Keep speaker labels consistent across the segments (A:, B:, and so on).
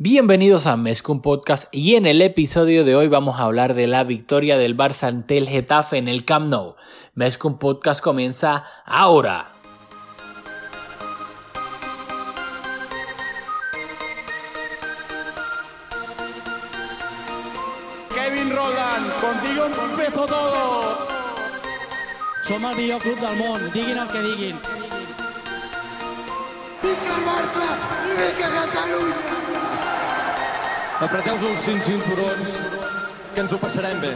A: Bienvenidos a Mezcum Podcast y en el episodio de hoy vamos a hablar de la victoria del Barça ante el Getafe en el Camp Nou. Mezcum Podcast comienza ahora.
B: Kevin Roland, contigo empezó todo.
C: Som el millor club del món, diguin el que diguin.
D: Vinga el Barça i vinga Catalunya!
B: Apreteu-vos els cinc cinturons, que ens ho passarem bé.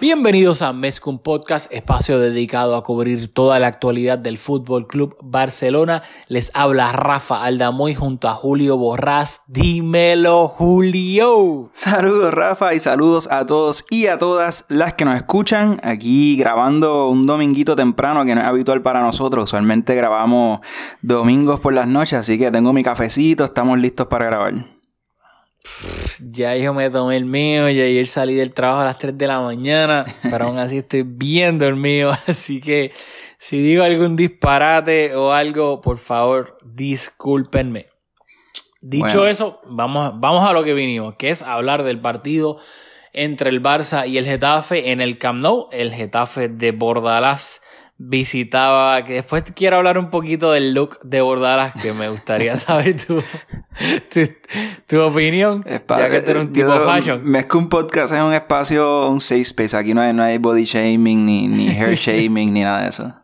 A: Bienvenidos a Mezcum Podcast, espacio dedicado a cubrir toda la actualidad del Fútbol Club Barcelona. Les habla Rafa Aldamoy junto a Julio Borrás. Dímelo, Julio.
E: Saludos Rafa y saludos a todos y a todas las que nos escuchan aquí grabando un dominguito temprano que no es habitual para nosotros. Usualmente grabamos domingos por las noches, así que tengo mi cafecito, estamos listos para grabar.
A: Ya yo me tomé el mío, y ayer salí del trabajo a las 3 de la mañana, pero aún así estoy bien dormido, así que si digo algún disparate o algo, por favor, discúlpenme. Dicho
E: Bueno.
A: eso, vamos, vamos a lo que vinimos, que es hablar del partido entre el Barça y el Getafe en el Camp Nou, el Getafe de Bordalás visitaba, que después quiero hablar un poquito del look de Bordalás, que me gustaría saber tu, tu, tu opinión,
E: Es
A: ya que tú eres un tipo fashion.
E: Mezcum Podcast es un espacio, un safe space. Aquí no hay, no hay body shaming, ni, ni hair shaming, ni nada de eso.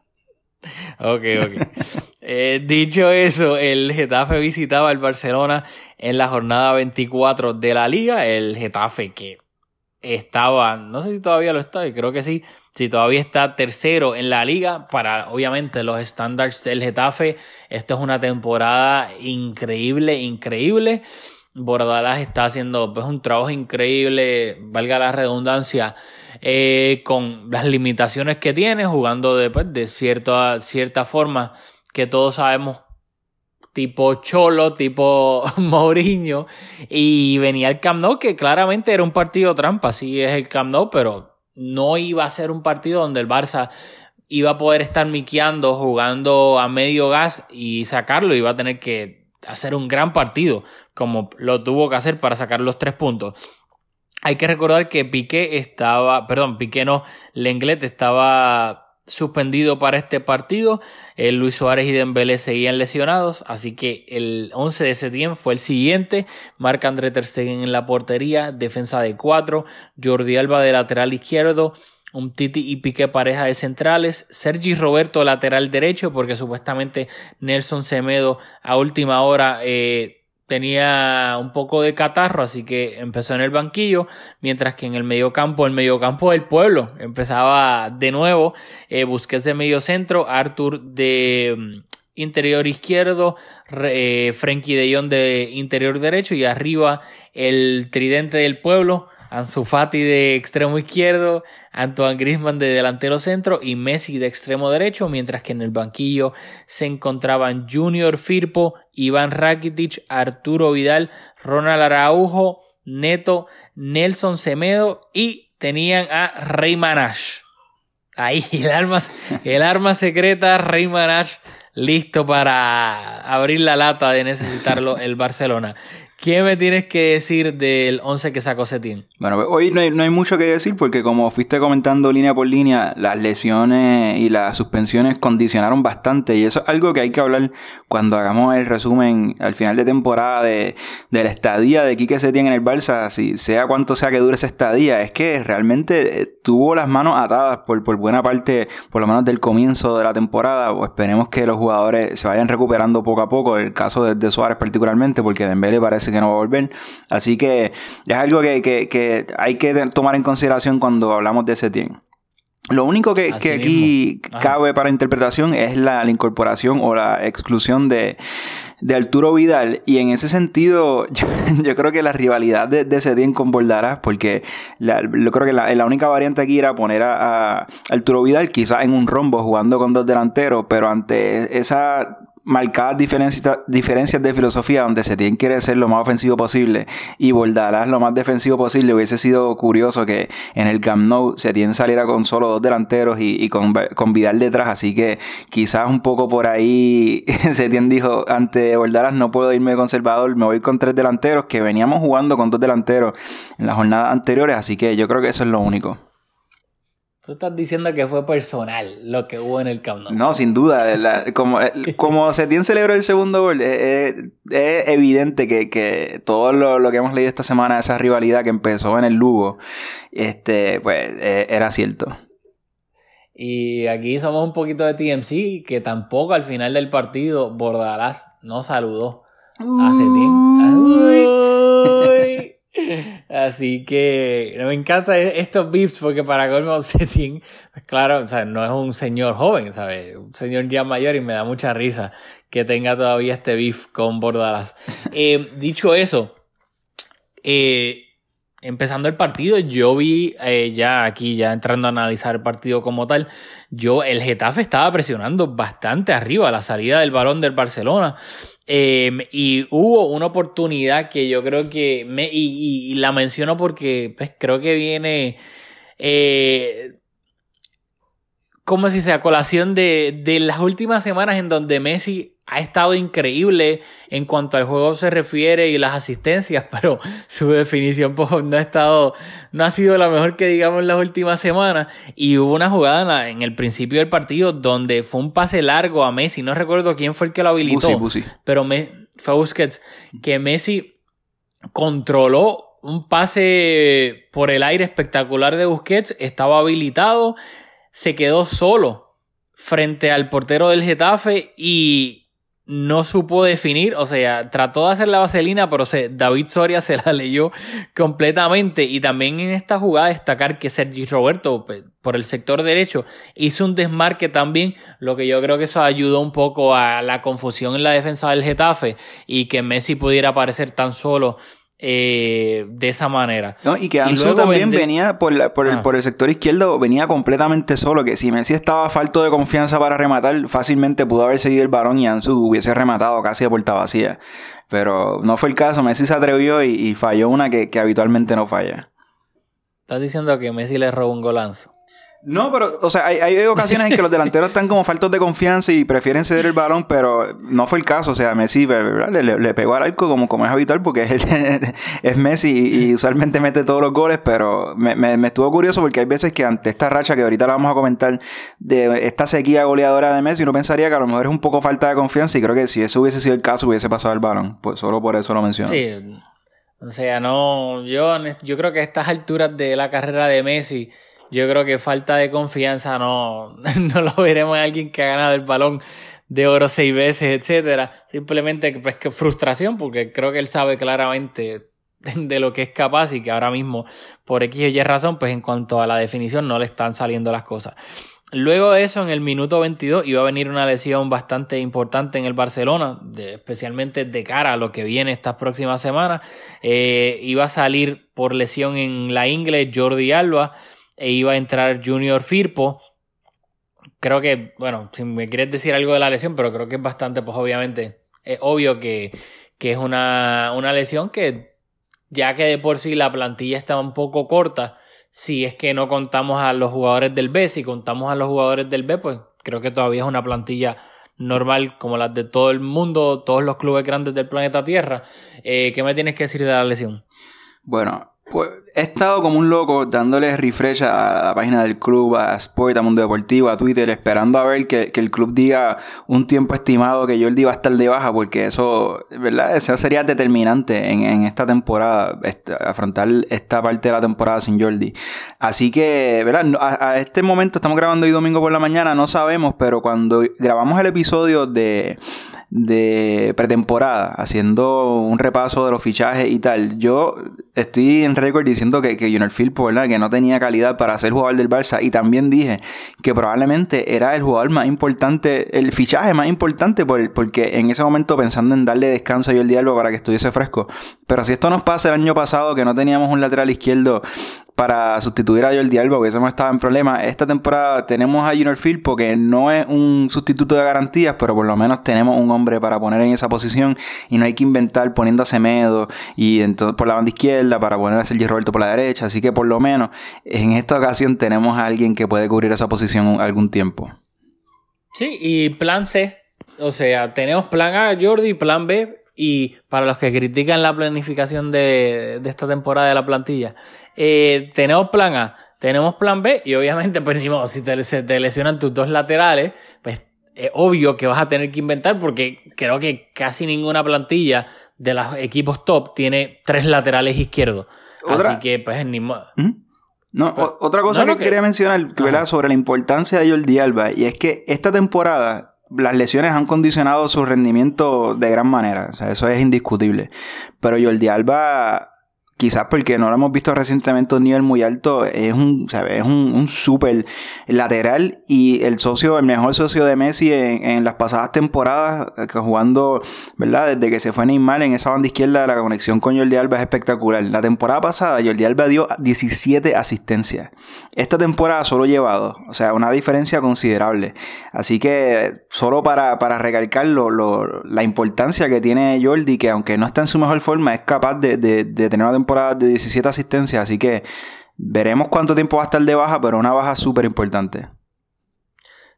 A: Ok, ok. Eh, dicho eso, el Getafe visitaba al Barcelona en la jornada 24 de la liga. El Getafe que estaba, no sé si todavía lo está, y creo que sí, si todavía está tercero en la liga, para obviamente los estándares del Getafe, esto es una temporada increíble, increíble. Bordalás está haciendo pues, un trabajo increíble, valga la redundancia, eh, con las limitaciones que tiene, jugando de, pues, de cierta, cierta forma que todos sabemos, tipo Cholo, tipo Mourinho, y venía el Camp Nou, que claramente era un partido trampa, sí es el Camp Nou, pero no iba a ser un partido donde el Barça iba a poder estar miqueando, jugando a medio gas y sacarlo, iba a tener que hacer un gran partido, como lo tuvo que hacer para sacar los tres puntos. Hay que recordar que Piqué estaba, perdón, Piqué no, Lenglet estaba suspendido para este partido. Eh, Luis Suárez y Dembélé seguían lesionados, así que el 11 de septiembre fue el siguiente. Marc André Ter Stegen en la portería, defensa de cuatro, Jordi Alba de lateral izquierdo, un Titi y Piqué pareja de centrales, Sergi Roberto lateral derecho, porque supuestamente Nelson Semedo a última hora eh, tenía un poco de catarro, así que empezó en el banquillo, mientras que en el mediocampo, el mediocampo del pueblo, empezaba de nuevo, eh, Busquets de medio centro, Arthur de mm, interior izquierdo, eh, de Jong de interior derecho y arriba el tridente del pueblo, Ansu Fati de extremo izquierdo, Antoine Griezmann de delantero centro y Messi de extremo derecho, mientras que en el banquillo se encontraban Junior Firpo, Iván Rakitic, Arturo Vidal, Ronald Araujo, Neto, Nelson Semedo y tenían a Rey Manash. Ahí el arma, el arma secreta Rey Manash listo para abrir la lata de necesitarlo el Barcelona. ¿Qué me tienes que decir del 11 que sacó Setín?
E: Bueno, hoy no hay, no hay mucho que decir porque como fuiste comentando línea por línea, las lesiones y las suspensiones condicionaron bastante y eso es algo que hay que hablar cuando hagamos el resumen al final de temporada de, de la estadía de Quique Setién en el Barça, si sea cuánto sea que dure esa estadía, es que realmente eh, tuvo las manos atadas por, por buena parte, por lo menos del comienzo de la temporada, o esperemos que los jugadores se vayan recuperando poco a poco, el caso de, de Suárez particularmente, porque Dembélé parece que no va a volver, así que es algo que, que- que hay que tomar en consideración cuando hablamos de Setién. Lo único que, aquí cabe para interpretación es la, la incorporación o la exclusión de, de Arturo Vidal. Y en ese sentido, yo, yo creo que la rivalidad de, de Setién con Bordarás, porque la- yo creo que la, la única variante aquí era poner a, a Arturo Vidal quizás en un rombo jugando con dos delanteros, pero ante esa marcadas diferencias, diferencias de filosofía donde se tiene que ser lo más ofensivo posible y Bordalas lo más defensivo posible, hubiese sido curioso que en el Camp Nou se tiene saliera con solo dos delanteros y, con, con, Vidal detrás, así que quizás un poco por ahí Setién dijo ante Bordalas no puedo irme de conservador, me voy con tres delanteros que veníamos jugando con dos delanteros en las jornadas anteriores, así que yo creo que eso es lo único.
A: Tú estás diciendo que fue personal lo que hubo en el Camp Nou.
E: No, sin duda. como, como Setién celebró el segundo gol, es, evidente que, todo lo, que hemos leído esta semana, esa rivalidad que empezó en el Lugo, este, pues era cierto.
A: Y aquí somos un poquito de TMC, que tampoco al final del partido Bordalás no saludó a Setién. Así que me encanta e-, estos beeps porque para colmo Setting, pues claro, o sea, no es un señor joven, ¿sabes? Un señor ya mayor y me da mucha risa que tenga todavía este beef con Bordalas. Eh, dicho eso, eh, empezando el partido, yo vi eh, ya aquí, ya entrando a analizar el partido como tal, yo, el Getafe estaba presionando bastante arriba la salida del balón del Barcelona. Em, y hubo una oportunidad que yo creo que me, y, la menciono porque pues, creo que viene eh, como si sea colación de, de las últimas semanas en donde Messi ha estado increíble en cuanto al juego se refiere y las asistencias, pero su definición pues, no ha estado, no ha sido la mejor que digamos en las últimas semanas. Y hubo una jugada en, el principio del partido donde fue un pase largo a Messi, no recuerdo quién fue el que lo habilitó, pero me, fue Busquets, que Messi controló un pase por el aire espectacular de Busquets, estaba habilitado, se quedó solo frente al portero del Getafe y no supo definir, o sea, trató de hacer la vaselina, pero se, David Soria se la leyó completamente. Y también en esta jugada destacar que Sergi Roberto, pues, por el sector derecho, hizo un desmarque también, lo que yo creo que eso ayudó un poco a la confusión en la defensa del Getafe y que Messi pudiera aparecer tan solo eh, de esa manera.
E: y que Ansu también venía por, ah. por, el, sector izquierdo, venía completamente solo, que si Messi estaba falto de confianza para rematar, fácilmente pudo haber seguido el balón y Ansu hubiese rematado casi a puerta vacía. Pero no fue el caso, Messi se atrevió y, falló una que, que, habitualmente no falla.
A: Estás diciendo que Messi le robó un golanzo.
E: No, pero, o sea, hay, hay, ocasiones en que los delanteros están como faltos de confianza y prefieren ceder el balón, pero no fue el caso. O sea, Messi le, le, pegó al arco como, como es habitual porque es, es Messi y, usualmente mete todos los goles, pero me, me, estuvo curioso porque hay veces que ante esta racha que ahorita la vamos a comentar de esta sequía goleadora de Messi, uno pensaría que a lo mejor es un poco falta de confianza y creo que si eso hubiese sido el caso hubiese pasado el balón. Pues solo por eso lo menciono.
A: Sí. O sea, no, yo, yo creo que a estas alturas de la carrera de Messi yo creo que falta de confianza no, no lo veremos en alguien que ha ganado el balón de oro seis veces, etcétera. Simplemente pues que frustración, porque creo que él sabe claramente de lo que es capaz y que ahora mismo, por X o Y razón, pues en cuanto a la definición no le están saliendo las cosas. Luego de eso, en el minuto 22, iba a venir una lesión bastante importante en el Barcelona, especialmente de cara a lo que viene estas próximas semanas. Eh, iba a salir por lesión en la ingle Jordi Alba e iba a entrar Junior Firpo. Creo que, bueno, si me quieres decir algo de la lesión, pero creo que es bastante, pues obviamente, es obvio que, es una, una lesión que, ya que de por sí la plantilla está un poco corta, si es que no contamos a los jugadores del B, si contamos a los jugadores del B, pues creo que todavía es una plantilla normal como las de todo el mundo, todos los clubes grandes del planeta Tierra. Eh, ¿Qué me tienes que decir de la lesión?
E: Bueno, pues he estado como un loco dándole refresh a la página del club, a Sport, a Mundo Deportivo, a Twitter, esperando a ver que, el club diga un tiempo estimado que Jordi va a estar de baja, porque eso, ¿verdad? Eso sería determinante en, esta temporada, este, afrontar esta parte de la temporada sin Jordi. Así que, ¿verdad? A este momento estamos grabando hoy domingo por la mañana, no sabemos, pero cuando grabamos el episodio de de pretemporada, haciendo un repaso de los fichajes y tal. Yo estoy en récord diciendo que, que Junior Firpo, ¿verdad? Que no tenía calidad para ser jugador del Barça. Y también dije que probablemente era el jugador más importante, el fichaje más importante, por, porque en ese momento pensando en darle descanso a el Alba para que estuviese fresco. Pero si esto nos pasa el año pasado, que no teníamos un lateral izquierdo para sustituir a Jordi Alba, porque hemos estado en problemas. Esta temporada tenemos a Junior Field porque no es un sustituto de garantías, pero por lo menos tenemos un hombre para poner en esa posición y no hay que inventar poniendo a Semedo y entonces por la banda izquierda para poner a Sergio Roberto por la derecha. Así que por lo menos en esta ocasión tenemos a alguien que puede cubrir esa posición algún tiempo.
A: Sí, y plan C. O sea, tenemos plan A, Jordi, plan B, y para los que critican la planificación de esta temporada de la plantilla, eh, tenemos plan A, tenemos plan B, y obviamente, pues ni modo, si te, se te lesionan tus dos laterales, pues es obvio que vas a tener que inventar, porque creo que casi ninguna plantilla de los equipos top tiene tres laterales izquierdos. Así que, pues ni modo.
E: ¿Mm? No, otra cosa que, quería mencionar sobre la importancia de Jordi Alba, y es que esta temporada las lesiones han condicionado su rendimiento de gran manera, o sea, eso es indiscutible. Pero Jordi Alba quizás porque no lo hemos visto recientemente a un nivel muy alto, es un, ¿sabes? Es un, un súper lateral y el socio, el mejor socio de Messi en, las pasadas temporadas, eh, jugando, ¿verdad? Desde que se fue Neymar en esa banda izquierda, la conexión con Jordi Alba es espectacular. La temporada pasada, Jordi Alba dio 17 asistencias. Esta temporada solo llevado, o sea, una diferencia considerable. Así que, solo para, para recalcar la importancia que tiene Jordi, que aunque no está en su mejor forma, es capaz de, de, de tener una de 17 asistencias, así que veremos cuánto tiempo va a estar de baja, pero una baja súper importante.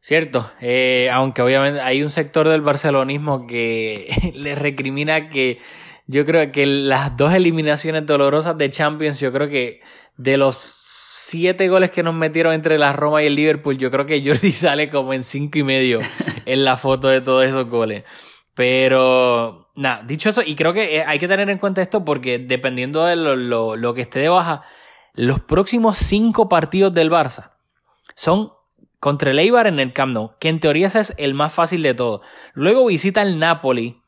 A: Cierto, eh, aunque obviamente hay un sector del barcelonismo que le recrimina que yo creo que las dos eliminaciones dolorosas de Champions, yo creo que de los siete goles que nos metieron entre la Roma y el Liverpool, yo creo que Jordi sale como en cinco y medio en la foto de todos esos goles. Pero, nada, dicho eso, y creo que eh, hay que tener en cuenta esto porque dependiendo de lo, que esté de baja, los próximos cinco partidos del Barça son contra el Eibar en el Camp Nou, que en teoría ese es el más fácil de todo. Luego visita el Napoli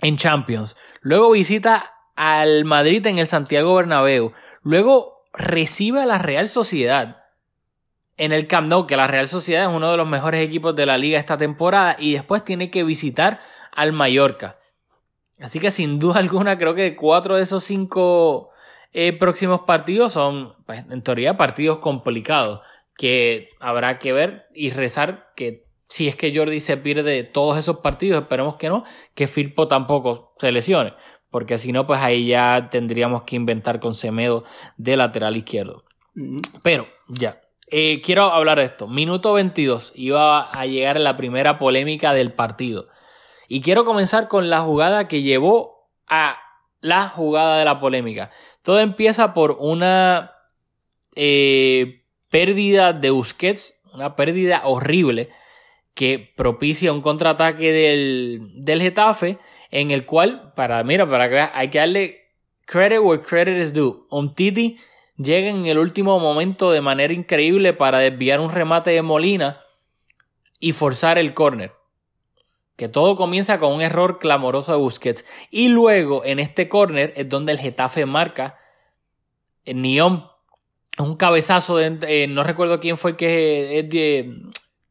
A: en Champions. Luego visita al Madrid en el Santiago Bernabéu. Luego recibe a la Real Sociedad en el Camp Nou, que la Real Sociedad es uno de los mejores equipos de la liga esta temporada. Y después tiene que visitar al Mallorca. Así que sin duda alguna creo que cuatro de esos cinco eh, próximos partidos son, pues, en teoría, partidos complicados que habrá que ver y rezar que si es que Jordi se pierde todos esos partidos, esperemos que no, que Firpo tampoco se lesione, porque si no, pues ahí ya tendríamos que inventar con Semedo de lateral izquierdo. Mm. Pero ya, eh, quiero hablar de esto. Minuto 22, iba a llegar la primera polémica del partido. Y quiero comenzar con la jugada que llevó a la jugada de la polémica. Todo empieza por una eh, pérdida de Busquets, una pérdida horrible que propicia un contraataque del, del Getafe en el cual, para, mira, para que hay que darle credit where credit is due. Un Titi llega en el último momento de manera increíble para desviar un remate de Molina y forzar el córner que todo comienza con un error clamoroso de Busquets. Y luego, en este córner, es donde el Getafe marca. El Niom, un cabezazo, eh, no recuerdo quién fue el que eh,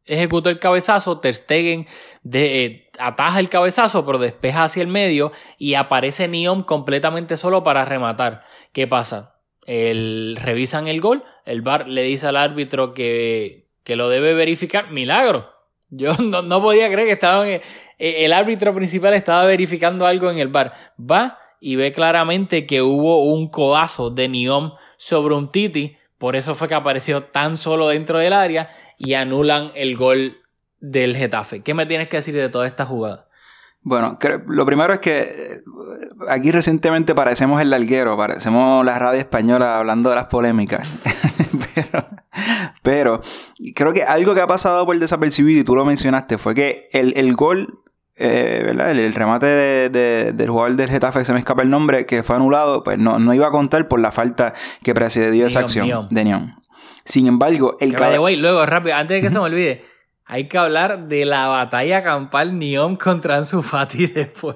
A: ejecutó el cabezazo. Ter Stegen eh, ataja el cabezazo, pero despeja hacia el medio. Y aparece Niom completamente solo para rematar. ¿Qué pasa? El, revisan el gol. El VAR le dice al árbitro que, que lo debe verificar. Milagro yo no, podía creer que estaban, eh, el árbitro principal estaba verificando algo en el bar. Va y ve claramente que hubo un codazo de Niom sobre un Titi. Por eso fue que apareció tan solo dentro del área y anulan el gol del Getafe. ¿Qué me tienes que decir de toda esta jugada?
E: Bueno, lo primero es que eh, aquí recientemente parecemos el larguero, parecemos la radio española hablando de las polémicas. pero, creo que algo que ha pasado por desapercibido, y tú lo mencionaste, fue que el, gol, eh, ¿verdad? El, remate del jugador del Getafe, se me escapa el nombre, que fue anulado, pues no, no iba a contar por la falta que precedió esa acción de Neon. Sin embargo, el
A: luego, rápido, antes de que se me olvide. Hay que hablar de la batalla campal Neon contra Ansu Fati después.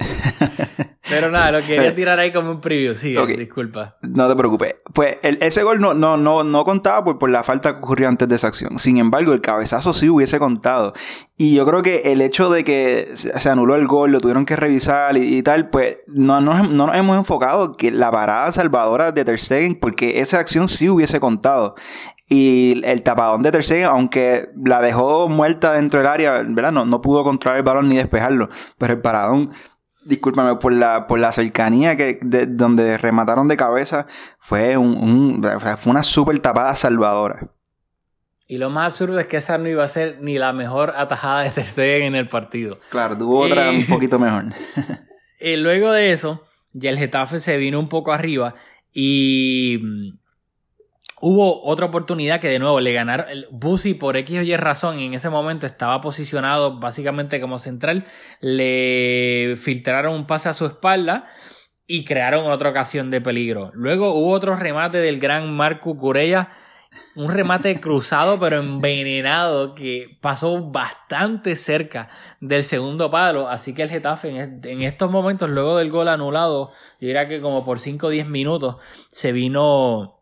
A: Pero nada, lo quería tirar ahí como un preview. Sí, disculpa.
E: no te preocupes. Pues el- ese gol no, no, no, no contaba por, por la falta que ocurrió antes de esa acción. Sin embargo, el cabezazo sí hubiese contado. Y yo creo que el hecho de que se se anuló el gol, lo tuvieron que revisar y, y tal, pues no, no, no nos hemos enfocado que la parada salvadora de Ter Stegen, porque esa acción sí hubiese contado. Y el tapadón de Ter Stegen, aunque la dejó muerta dentro del área, ¿verdad? No, no pudo controlar el balón ni despejarlo. Pero el paradón, discúlpame, por la, por la cercanía que de, donde remataron de cabeza, fue, un, fue una súper tapada salvadora.
A: Y lo más absurdo es que esa no iba a ser ni la mejor atajada de Ter Stegen en el partido.
E: Claro, tuvo otra
A: Y-
E: un poquito mejor.
A: Eh, luego de eso, ya el Getafe se vino un poco arriba y mm, hubo otra oportunidad que de nuevo le ganaron. El Busi por X o Y razón en ese momento estaba posicionado básicamente como central. Le filtraron un pase a su espalda y crearon otra ocasión de peligro. Luego hubo otro remate del gran Marco Curella. Un remate cruzado pero envenenado que pasó bastante cerca del segundo palo. Así que el Getafe en, est- en estos momentos, luego del gol anulado, yo diría que como por 5 o 10 minutos, se vino,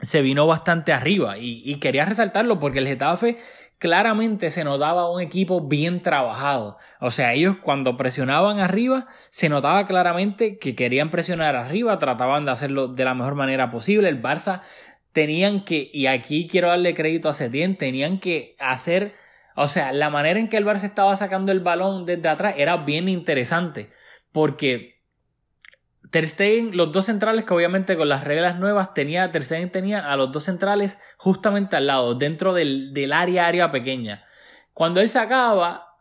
A: se vino bastante arriba. Y, y quería resaltarlo porque el Getafe claramente se notaba un equipo bien trabajado. O sea, ellos cuando presionaban arriba, se notaba claramente que querían presionar arriba, trataban de hacerlo de la mejor manera posible. El Barça tenían que, y aquí quiero darle crédito a Setién, tenían que hacer, o sea, la manera en que el Barça estaba sacando el balón desde atrás era bien interesante, porque Ter Stegen, los dos centrales que obviamente con las reglas nuevas tenía, Ter Stegen tenía a los dos centrales justamente al lado, dentro del, del área, área pequeña. Cuando él sacaba,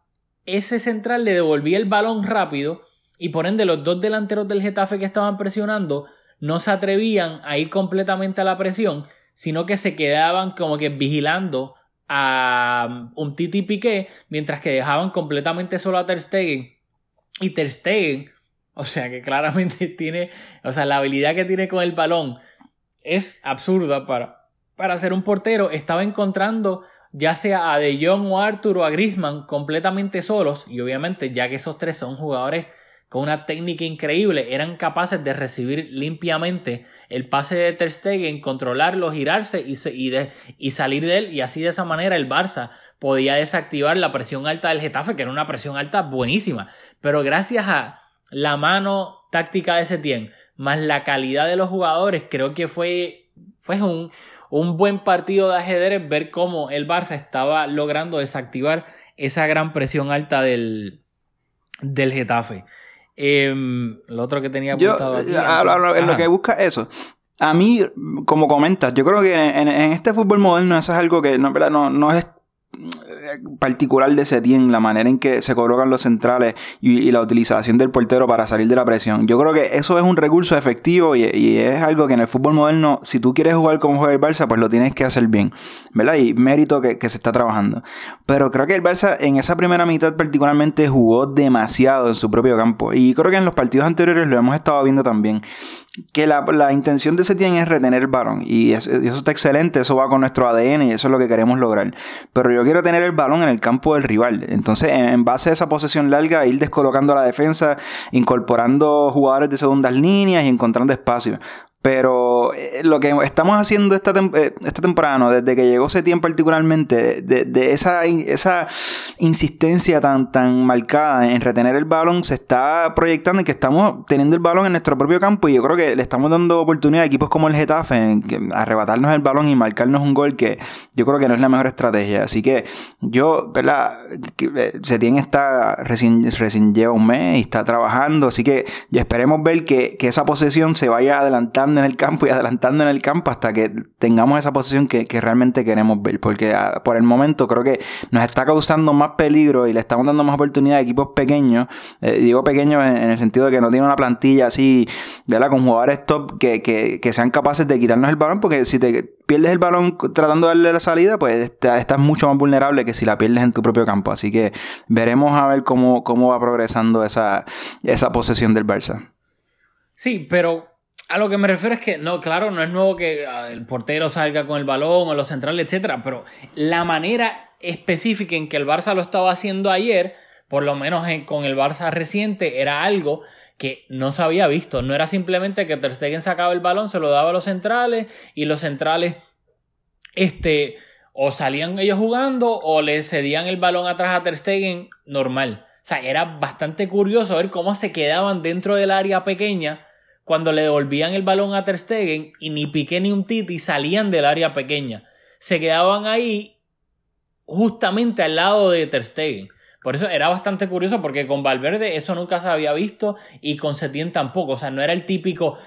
A: ese central le devolvía el balón rápido y por ende los dos delanteros del Getafe que estaban presionando no se atrevían a ir completamente a la presión, sino que se quedaban como que vigilando a un Titi Piqué, mientras que dejaban completamente solo a Ter Stegen. Y Ter Stegen, o sea que claramente tiene, o sea, la habilidad que tiene con el balón es absurda para, para ser un portero. Estaba encontrando ya sea a De Jong o a Arthur o a Griezmann completamente solos, y obviamente ya que esos tres son jugadores con una técnica increíble, eran capaces de recibir limpiamente el pase de Ter Stegen, controlarlo, girarse y, se- y, de- y salir de él. Y así de esa manera el Barça podía desactivar la presión alta del Getafe, que era una presión alta buenísima. Pero gracias a la mano táctica de Setien, más la calidad de los jugadores, creo que fue, fue un, un buen partido de ajedrez ver cómo el Barça estaba logrando desactivar esa gran presión alta del, del Getafe. Em, lo otro que tenía
E: Yo,
A: apuntado aquí.
E: eh, a- a- a- en lo que busca eso. A mí, como comentas, yo creo que en, en este fútbol moderno eso es algo que no, no, no es eh, particular de Setien, la manera en que se colocan los centrales y, la utilización del portero para salir de la presión. Yo creo que eso es un recurso efectivo y, es algo que en el fútbol moderno, si tú quieres jugar como juega el Barça, pues lo tienes que hacer bien, ¿verdad? Y mérito que, se está trabajando. Pero creo que el Barça en esa primera mitad particularmente jugó demasiado en su propio campo. Y creo que en los partidos anteriores lo hemos estado viendo también. Que la, la intención de Setien es retener el balón. Y eso, eso está excelente, eso va con nuestro ADN y eso es lo que queremos lograr. Pero yo quiero tener el balón en el campo del rival. Entonces, en, base a esa posesión larga, ir descolocando la defensa, incorporando jugadores de segundas líneas y encontrando espacio. Pero eh, lo que estamos haciendo esta, tem- eh, esta temporada, ¿no? desde que llegó Setien particularmente, de, de esa, esa insistencia tan, tan marcada en retener el balón, se está proyectando en que estamos teniendo el balón en nuestro propio campo y yo creo que le estamos dando oportunidad a equipos como el Getafe en que arrebatarnos el balón y marcarnos un gol que yo creo que no es la mejor estrategia. Así que yo, ¿verdad? Eh, está recién, recién lleva un mes y está trabajando, así que esperemos ver que, que esa posesión se vaya adelantando en el campo y adelantando en el campo hasta que tengamos esa posesión que, realmente queremos ver, porque ah, por el momento creo que nos está causando más peligro y le estamos dando más oportunidad a equipos pequeños, eh, digo pequeños en, el sentido de que no tienen una plantilla así, ¿verdad? Con jugadores top que, que, sean capaces de quitarnos el balón, porque si te pierdes el balón tratando de darle la salida, pues estás mucho más vulnerable que si la pierdes en tu propio campo. Así que veremos a ver cómo, cómo va progresando esa, esa posesión del Barça.
A: Sí, pero a lo que me refiero es que, no, claro, no es nuevo que ah, el portero salga con el balón o los centrales, etcétera, pero la manera específica en que el Barça lo estaba haciendo ayer, por lo menos en- con el Barça reciente, era algo que no se había visto. No era simplemente que Ter Stegen sacaba el balón, se lo daba a los centrales y los centrales este, o salían ellos jugando o le cedían el balón atrás a Ter Stegen normal. O sea, era bastante curioso ver cómo se quedaban dentro del área pequeña cuando le devolvían el balón a Ter Stegen y ni Piqué ni un Titi salían del área pequeña. Se quedaban ahí justamente al lado de Ter Stegen. Por eso era bastante curioso porque con Valverde eso nunca se había visto y con Setién tampoco. O sea, no era el típico,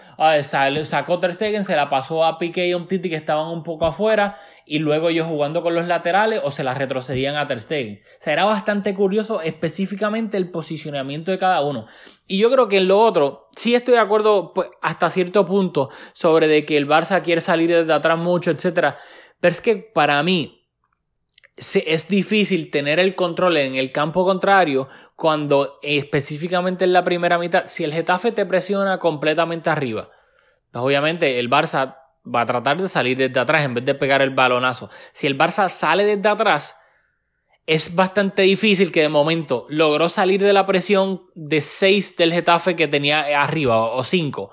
A: sacó Ter Stegen, se la pasó a Piqué y a Titi que estaban un poco afuera y luego ellos jugando con los laterales o se la retrocedían a Ter Stegen. O sea, era bastante curioso específicamente el posicionamiento de cada uno. Y yo creo que en lo otro, sí estoy de acuerdo pues, hasta cierto punto sobre de que el Barça quiere salir desde atrás mucho, etcétera. Pero es que para mí, es difícil tener el control en el campo contrario cuando específicamente en la primera mitad, si el Getafe te presiona completamente arriba, pues obviamente el Barça va a tratar de salir desde atrás en vez de pegar el balonazo. Si el Barça sale desde atrás, es bastante difícil que de momento logró salir de la presión de 6 del Getafe que tenía arriba o 5.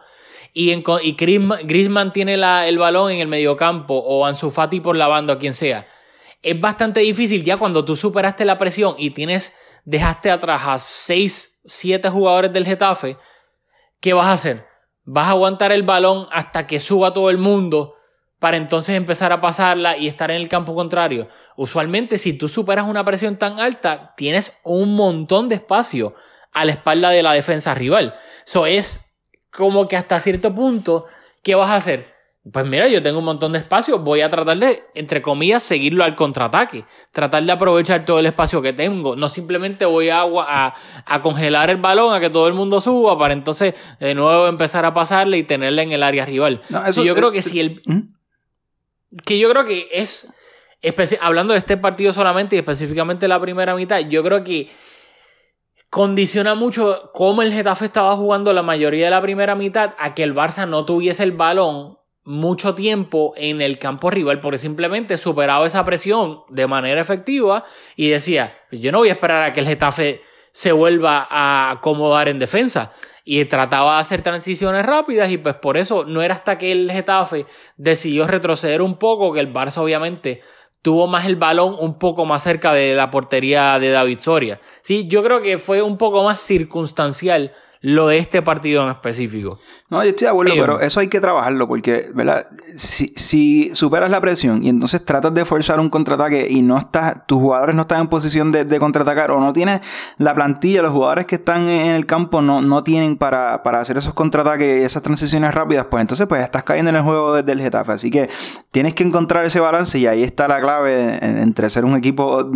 A: Y, en, y Griezmann, tiene el balón en el mediocampo o Ansu Fati por la banda o quien sea es bastante difícil ya cuando tú superaste la presión y tienes, dejaste atrás a 6, 7 jugadores del Getafe, ¿qué vas a hacer? ¿Vas a aguantar el balón hasta que suba todo el mundo para entonces empezar a pasarla y estar en el campo contrario? Usualmente si tú superas una presión tan alta, tienes un montón de espacio a la espalda de la defensa rival. Eso es como que hasta cierto punto, ¿qué vas a hacer? Pues mira, yo tengo un montón de espacio, voy a tratar de, entre comillas, seguirlo al contraataque, tratar de aprovechar todo el espacio que tengo, no simplemente voy a, a, a congelar el balón, a que todo el mundo suba, para entonces de nuevo empezar a pasarle y tenerle en el área rival. yo creo que si el... ¿Mm? Que yo creo que es, hablando de este partido solamente y específicamente la primera mitad, yo creo que condiciona mucho cómo el Getafe estaba jugando la mayoría de la primera mitad a que el Barça no tuviese el balón mucho tiempo en el campo rival porque simplemente superaba esa presión de manera efectiva y decía, yo no voy a esperar a que el Getafe se vuelva a acomodar en defensa. Y trataba de hacer transiciones rápidas y pues por eso no era hasta que el Getafe decidió retroceder un poco que el Barça obviamente tuvo más el balón un poco más cerca de la portería de David Soria. Sí, yo creo que fue un poco más circunstancial lo de este partido en específico.
E: No, yo estoy de acuerdo, pero eso hay que trabajarlo porque, ¿verdad? Si, si, superas la presión y entonces tratas de forzar un contraataque y no estás, tus jugadores no están en posición de, de contraatacar o no tienes la plantilla, los jugadores que están en el campo no, no tienen para, para hacer esos contraataques y esas transiciones rápidas, pues entonces pues estás cayendo en el juego desde el Getafe. Así que tienes que encontrar ese balance y ahí está la clave entre ser un equipo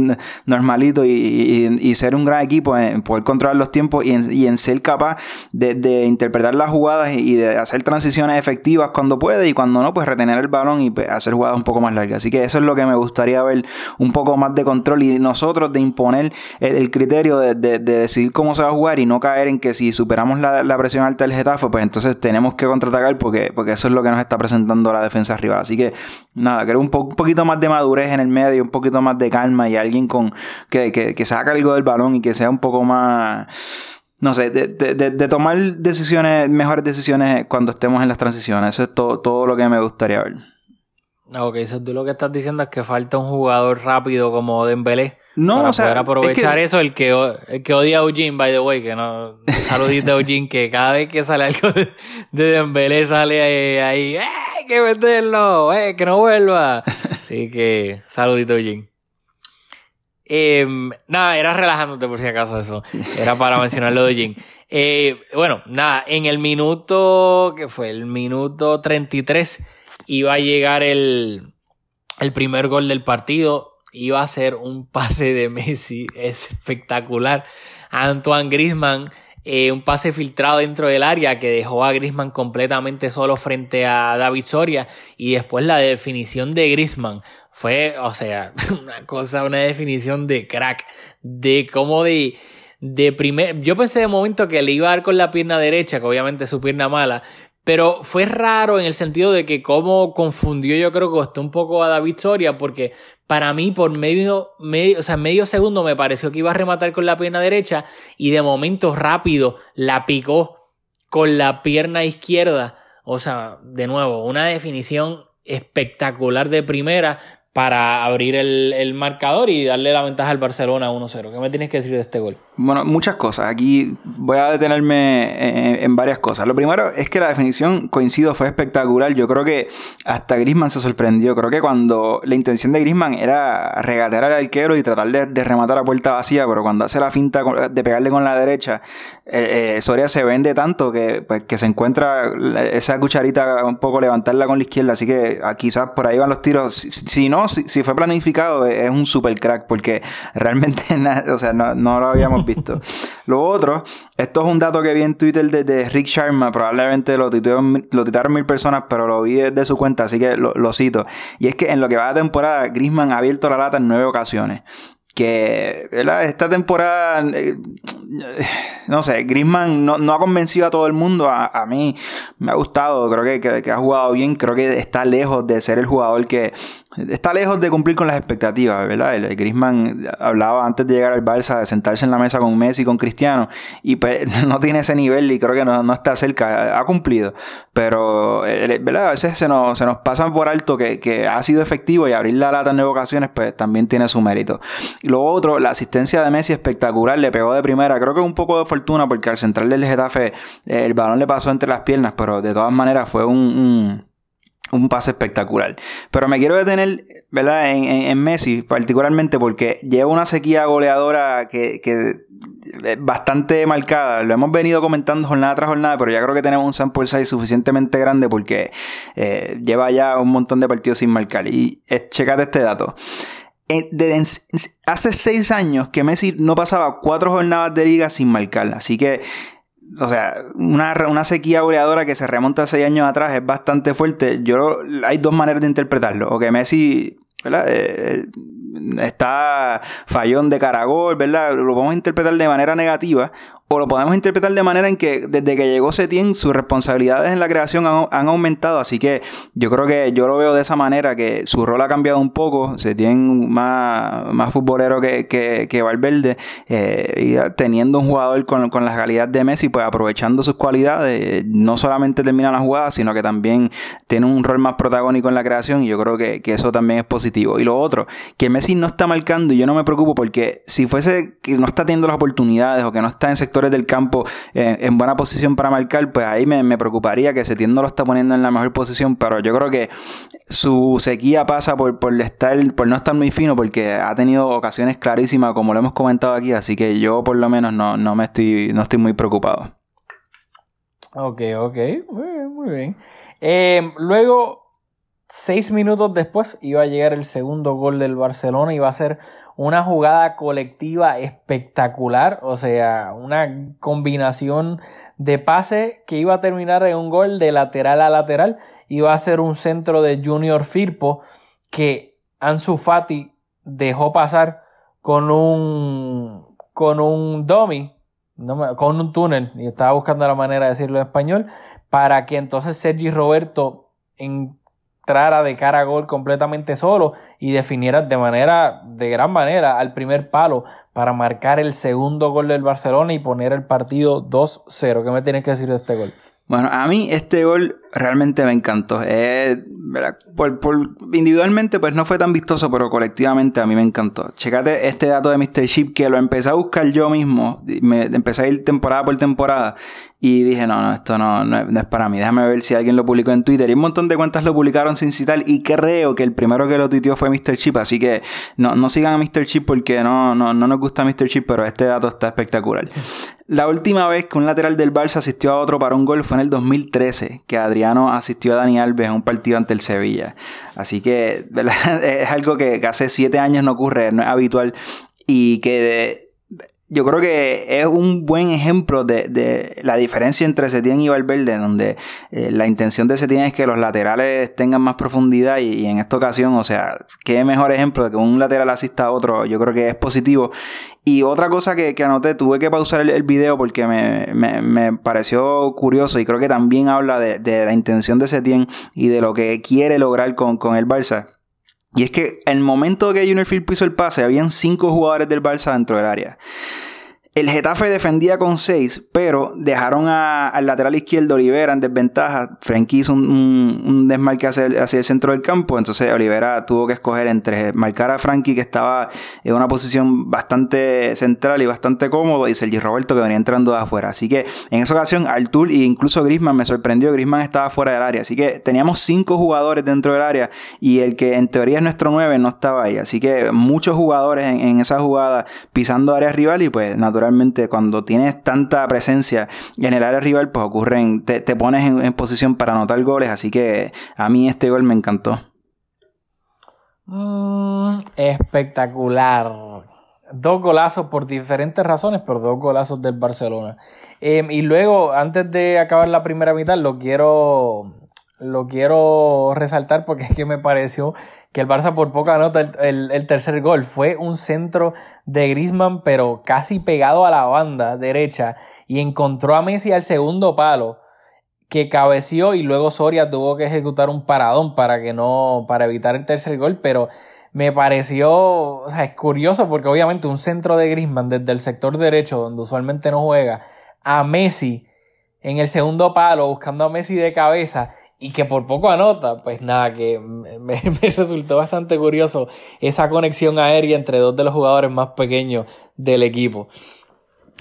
E: normalito y, y, ser un gran equipo, en poder controlar los tiempos y en, y en ser capaz de, interpretar las jugadas y de hacer transiciones efectivas cuando puede y cuando no, pues retener el balón y pues, hacer jugadas un poco más largas. Así que eso es lo que me gustaría ver un poco más de control y nosotros de imponer el, criterio de, decidir cómo se va a jugar y no caer en que si superamos la, presión alta del Getafe, pues entonces tenemos que contraatacar porque, porque eso es lo que nos está presentando la defensa rival. Así que nada, creo un, un poquito más de madurez en el medio, un poquito más de calma y alguien con que, que, que saca algo del balón y que sea un poco más no sé, de, de, de, tomar decisiones, mejores decisiones cuando estemos en las transiciones. Eso es todo, todo lo que me gustaría ver.
A: Ok, eso tú lo que estás diciendo es que falta un jugador rápido como Dembélé. No, para o sea, poder aprovechar eso, el que, el que odia a Eugene, by the way, que no, saludito a Eugene, que cada vez que sale algo de, de Dembélé sale ahí, ¡eh, hay que meterlo! ¡eh, que no vuelva! Así que, saludito a Eugene. Em, nada, era relajándote por si acaso eso. Era para mencionar lo de Jin. Eh, bueno, nada, en el minuto, que fue el minuto 33, iba a llegar el, el primer gol del partido. Iba a ser un pase de Messi espectacular. Antoine Grisman, eh, un pase filtrado dentro del área que dejó a Grisman completamente solo frente a David Soria. Y después la definición de Grisman fue, o sea, una cosa, una definición de crack, de cómo de, de primer, yo pensé de momento que le iba a dar con la pierna derecha, que obviamente es su pierna mala, pero fue raro en el sentido de que como confundió yo creo que costó un poco a David Soria porque para mí por medio, medio, o sea, medio segundo me pareció que iba a rematar con la pierna derecha y de momento rápido la picó con la pierna izquierda. O sea, de nuevo, una definición espectacular de primera para abrir el, el marcador y darle la ventaja al Barcelona 1-0. ¿Qué me tienes que decir de este gol?
E: Bueno, muchas cosas. Aquí voy a detenerme en, varias cosas. Lo primero es que la definición, coincido, fue espectacular. Yo creo que hasta Grisman se sorprendió. Creo que cuando la intención de Grisman era regatear al arquero y tratar de, rematar a puerta vacía, pero cuando hace la finta de pegarle con la derecha, eh, eh, Soria se vende tanto que, pues, que se encuentra esa cucharita un poco levantarla con la izquierda. Así que ah, quizás por ahí van los tiros. Si, no, si, fue planificado, es un super crack porque realmente o sea, no, no lo habíamos visto. Lo otro, esto es un dato que vi en Twitter de, Rick Sharma, probablemente lo titaron, mil personas, pero lo vi desde su cuenta, así que lo, lo cito. Y es que en lo que va de temporada, Grisman ha abierto la lata en nueve ocasiones que esta temporada, eh, no sé, Grisman no, ha convencido a todo el mundo. A, mí me ha gustado, creo que, que, ha jugado bien, creo que está lejos de ser el jugador que está lejos de cumplir con las expectativas, ¿verdad? El, Griezmann hablaba antes de llegar al Barça de sentarse en la mesa con Messi, con Cristiano, y pues, no tiene ese nivel y creo que no, está cerca, ha cumplido, pero, ¿verdad? A veces se nos, se nos pasan por alto que, que, ha sido efectivo y abrir la lata en ocasiones, pues también tiene su mérito. Lo otro, la asistencia de Messi espectacular, le pegó de primera, creo que un poco de fortuna porque al central del Getafe el balón le pasó entre las piernas, pero de todas maneras fue un un pase espectacular. Pero me quiero detener, ¿verdad? En, Messi, particularmente porque lleva una sequía goleadora que, que es bastante marcada. Lo hemos venido comentando jornada tras jornada, pero ya creo que tenemos un sample size suficientemente grande porque eh, lleva ya un montón de partidos sin marcar. Y eh, checate este dato. Hace seis años que Messi no pasaba cuatro jornadas de liga sin marcar. Así que o sea, una, una, sequía goleadora que se remonta a seis años atrás es bastante fuerte. Yo hay dos maneras de interpretarlo. O que Messi eh, está fallón de caragol, ¿verdad? Lo podemos interpretar de manera negativa o lo podemos interpretar de manera en que desde que llegó Setien sus responsabilidades en la creación han, aumentado, así que yo creo que yo lo veo de esa manera, que su rol ha cambiado un poco, Setien más, más futbolero que, que, que Valverde, eh, y teniendo un jugador con, con la calidad de Messi, pues aprovechando sus cualidades, no solamente termina la jugada, sino que también tiene un rol más protagónico en la creación y yo creo que, que eso también es positivo. Y lo otro, que Messi no está marcando y yo no me preocupo porque si fuese que no está teniendo las oportunidades o que no está en sector del campo eh, en buena posición para marcar, pues ahí me, preocuparía que Setién no lo está poniendo en la mejor posición, pero yo creo que su sequía pasa por, por, estar, por no estar muy fino, porque ha tenido ocasiones clarísimas, como lo hemos comentado aquí, así que yo por lo menos no, no me estoy, no estoy muy preocupado.
A: Ok, ok, muy bien, muy bien. Eh, luego seis minutos después iba a llegar el segundo gol del Barcelona y va a ser una jugada colectiva espectacular, o sea, una combinación de pase que iba a terminar en un gol de lateral a lateral, iba a ser un centro de Junior Firpo que Ansu Fati dejó pasar con un con un dummy, con un túnel, y estaba buscando la manera de decirlo en español, para que entonces Sergi Roberto en entrara de cara a gol completamente solo y definiera de manera, de gran manera, al primer palo para marcar el segundo gol del Barcelona y poner el partido 2-0. ¿Qué me tienes que decir de este gol?
E: Bueno, a mí este gol realmente me encantó. por, individualmente pues no fue tan vistoso, pero colectivamente a mí me encantó. Checate este dato de Mr. Chip que lo empecé a buscar yo mismo. Me, empecé a ir temporada por temporada y dije, no, no, esto no, no, es para mí. Déjame ver si alguien lo publicó en Twitter. Y un montón de cuentas lo publicaron sin citar. Y creo que el primero que lo tuiteó fue Mr. Chip. Así que no, no sigan a Mr. Chip porque no, no, no nos gusta Mr. Chip, pero este dato está espectacular. La última vez que un lateral del Barça asistió a otro para un gol fue en el 2013, que Adriano asistió a Dani Alves en un partido ante el Sevilla. Así que es algo que, hace siete años no ocurre, no es habitual. Y que yo creo que es un buen ejemplo de, la diferencia entre Setien y Valverde, donde eh, la intención de Setien es que los laterales tengan más profundidad y, en esta ocasión, o sea, qué mejor ejemplo de que un lateral asista a otro, yo creo que es positivo. Y otra cosa que, anoté, tuve que pausar el, video porque me, pareció curioso y creo que también habla de, la intención de Setien y de lo que quiere lograr con, con el Barça. Y es que el momento que Junior Field hizo el pase, habían cinco jugadores del Barça dentro del área. El Getafe defendía con 6, pero dejaron al lateral izquierdo Olivera en desventaja. Frenkie hizo un, un, desmarque hacia el, hacia el, centro del campo, entonces Olivera tuvo que escoger entre marcar a Frankie, que estaba en una posición bastante central y bastante cómodo, y Sergi Roberto, que venía entrando de afuera. Así que en esa ocasión, Artur e incluso Grisman me sorprendió. Grisman estaba fuera del área, así que teníamos 5 jugadores dentro del área y el que en teoría es nuestro 9 no estaba ahí. Así que muchos jugadores en, en esa jugada pisando área rival y pues naturalmente cuando tienes tanta presencia en el área rival, pues ocurren, te, pones en, posición para anotar goles, así que a mí este gol me encantó.
A: Mm, espectacular. Dos golazos por diferentes razones, pero dos golazos del Barcelona. Em, y luego, antes de acabar la primera mitad, lo quiero lo quiero resaltar porque es que me pareció que el Barça por poco anota el, tercer gol. Fue un centro de Grisman, pero casi pegado a la banda derecha y encontró a Messi al segundo palo que cabeció y luego Soria tuvo que ejecutar un paradón para que no para evitar el tercer gol, pero me pareció, o sea, es curioso porque obviamente un centro de Grisman desde el sector derecho donde usualmente no juega a Messi en el segundo palo buscando a Messi de cabeza y que por poco anota, pues nada, que me, resultó bastante curioso esa conexión aérea entre dos de los jugadores más pequeños del equipo.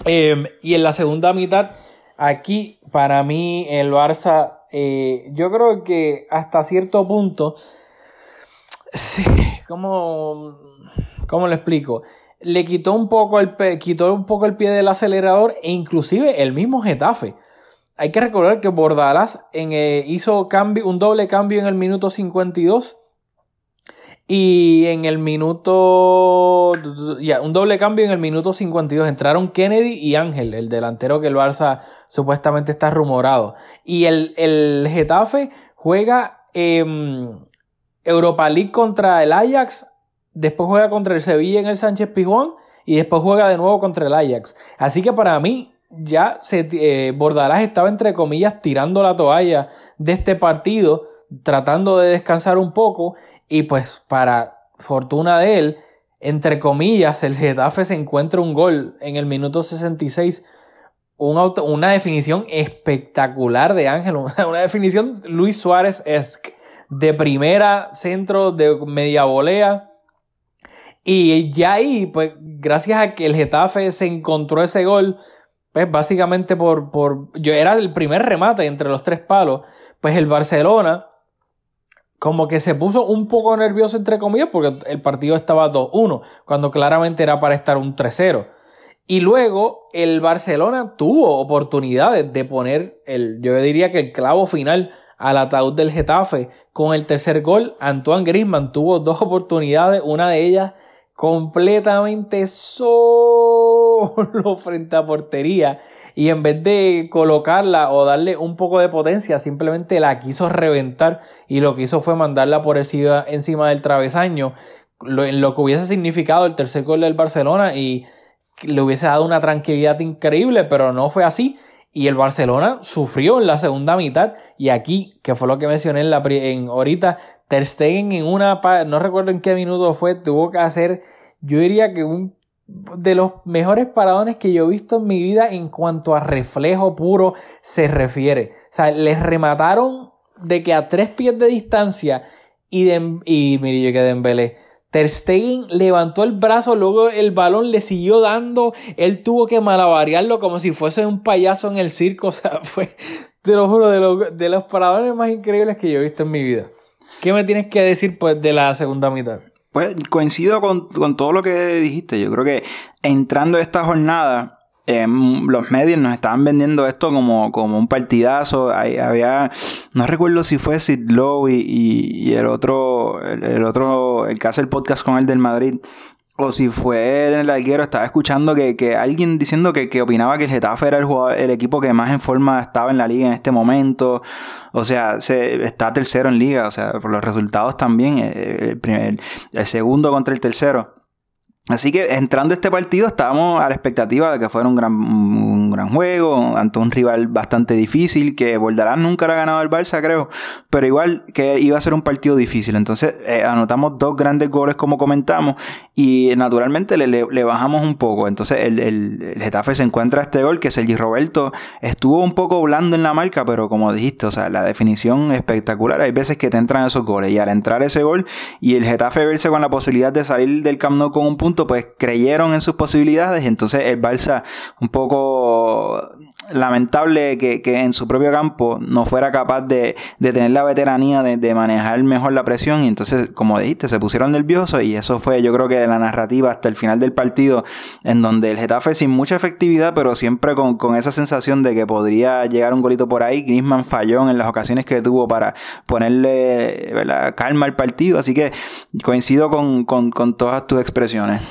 A: Em, y en la segunda mitad, aquí para mí el Barça, eh, yo creo que hasta cierto punto, sí, ¿cómo, cómo lo explico? Le quitó un poco el, quitó un poco el pie del acelerador e inclusive el mismo Getafe hay que recordar que Bordalas eh, hizo un doble cambio en el minuto 52. Y en el minuto. Ya, un doble cambio en el minuto 52. Entraron Kennedy y Ángel, el delantero que el Barça supuestamente está rumorado. Y el, el Getafe juega Europa League contra el Ajax. Después juega contra el Sevilla en el Sánchez Pijón. Y después juega de nuevo contra el Ajax. Así que para mí, ya se, eh, Bordalás estaba entre comillas tirando la toalla de este partido, tratando de descansar un poco y pues para fortuna de él, entre comillas, el Getafe se encuentra un gol en el minuto 66. Un auto, una definición espectacular de Ángel, una definición Luis Suárez es de primera centro de media volea. Y ya ahí, pues gracias a que el Getafe se encontró ese gol, pues básicamente por, por, yo era el primer remate entre los tres palos, pues el Barcelona como que se puso un poco nervioso entre comillas porque el partido estaba 2-1, cuando claramente era para estar un 3-0. Y luego el Barcelona tuvo oportunidades de poner el, yo diría que el clavo final al ataúd del Getafe con el tercer gol. Antoine Griezmann tuvo dos oportunidades, una de ellas completamente solo frente a portería y en vez de colocarla o darle un poco de potencia simplemente la quiso reventar y lo que hizo fue mandarla por encima, del travesaño lo, lo que hubiese significado el tercer gol del Barcelona y le hubiese dado una tranquilidad increíble pero no fue así. Y el Barcelona sufrió en la segunda mitad y aquí, que fue lo que mencioné en la en ahorita, Ter Stegen en una no recuerdo en qué minuto fue, tuvo que hacer yo diría que un de los mejores paradones que yo he visto en mi vida en cuanto a reflejo puro se refiere. O sea, les remataron de que a tres pies de distancia y, de, y mire yo que Dembélé Ter Stegen levantó el brazo, luego el balón le siguió dando, él tuvo que malabarearlo como si fuese un payaso en el circo, o sea, fue, te lo juro, de, los, de los paradores más increíbles que yo he visto en mi vida. ¿Qué me tienes que decir pues de la segunda mitad?
E: Pues coincido con, con todo lo que dijiste, yo creo que entrando a esta jornada Em, los medios nos estaban vendiendo esto como, como un partidazo. había, no recuerdo si fue Sid Lowe y, el otro, el, otro, el que hace el podcast con el del Madrid, o si fue el alguero, estaba escuchando que, alguien diciendo que, opinaba que el Getafe era el, el equipo que más en forma estaba en la liga en este momento. O sea, se, está tercero en liga, o sea, por los resultados también, eh, el, el segundo contra el tercero. Así que entrando a este partido estábamos a la expectativa de que fuera un gran, gran juego, ante un rival bastante difícil, que Bordalás nunca le ha ganado al Barça, creo, pero igual que iba a ser un partido difícil. Entonces eh, anotamos dos grandes goles como comentamos y naturalmente le, bajamos un poco. Entonces el, Getafe se encuentra este gol que Sergi Roberto estuvo un poco blando en la marca, pero como dijiste, o sea, la definición espectacular. Hay veces que te entran esos goles y al entrar ese gol y el Getafe verse con la posibilidad de salir del Camp con un punto, pues creyeron en sus posibilidades. Entonces el Barça un poco lamentable que, que en su propio campo no fuera capaz de, de tener la veteranía de, manejar mejor la presión. Y entonces como dijiste se pusieron nerviosos y eso fue yo creo que la narrativa hasta el final del partido en donde el Getafe sin mucha efectividad pero siempre con, con esa sensación de que podría llegar un golito por ahí. Griezmann falló en las ocasiones que tuvo para ponerle calma al partido. Así que coincido con, con, con todas tus expresiones.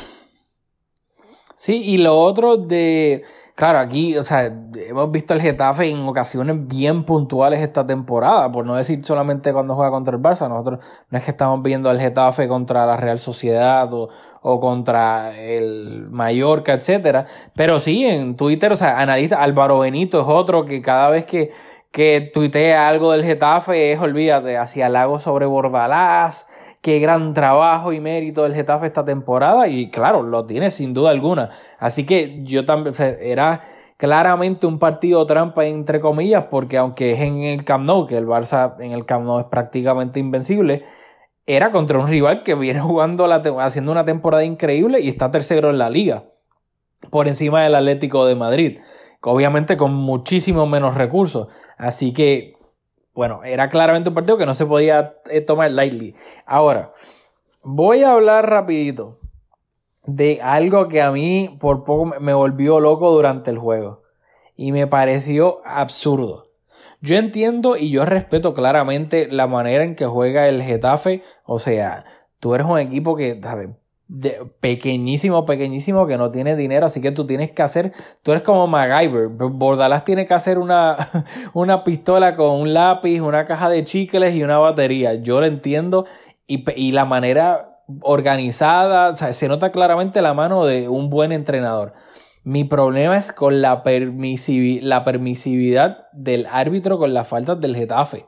A: Sí, y lo otro de. Claro, aquí, o sea, hemos visto el Getafe en ocasiones bien puntuales esta temporada, por no decir solamente cuando juega contra el Barça. Nosotros no es que estamos viendo al Getafe contra la Real Sociedad o, o contra el Mallorca, etcétera. Pero sí, en Twitter, o sea, analista Álvaro Benito es otro que cada vez que, que tuitea algo del Getafe es, olvídate, hacia Lago sobre Bordalás, qué gran trabajo y mérito del Getafe esta temporada y claro, lo tiene sin duda alguna. Así que yo también, era claramente un partido trampa entre comillas porque aunque es en el Camp Nou, que el Barça en el Camp Nou es prácticamente invencible, era contra un rival que viene jugando haciendo una temporada increíble y está tercero en la liga, por encima del Atlético de Madrid, obviamente con muchísimo menos recursos. Así que bueno, era claramente un partido que no se podía eh, tomar lightly. Ahora, voy a hablar rapidito de algo que a mí por poco me volvió loco durante el juego. Y me pareció absurdo. Yo entiendo y yo respeto claramente la manera en que juega el Getafe. O sea, tú eres un equipo que, ¿sabes? De, pequeñísimo, pequeñísimo que no tiene dinero, así que tú tienes que hacer, tú eres como MacGyver, Bordalás tiene que hacer una, una pistola con un lápiz, una caja de chicles y una batería, yo lo entiendo y, y la manera organizada, o sea, se nota claramente la mano de un buen entrenador. Mi problema es con la, la permisividad del árbitro con las faltas del Getafe.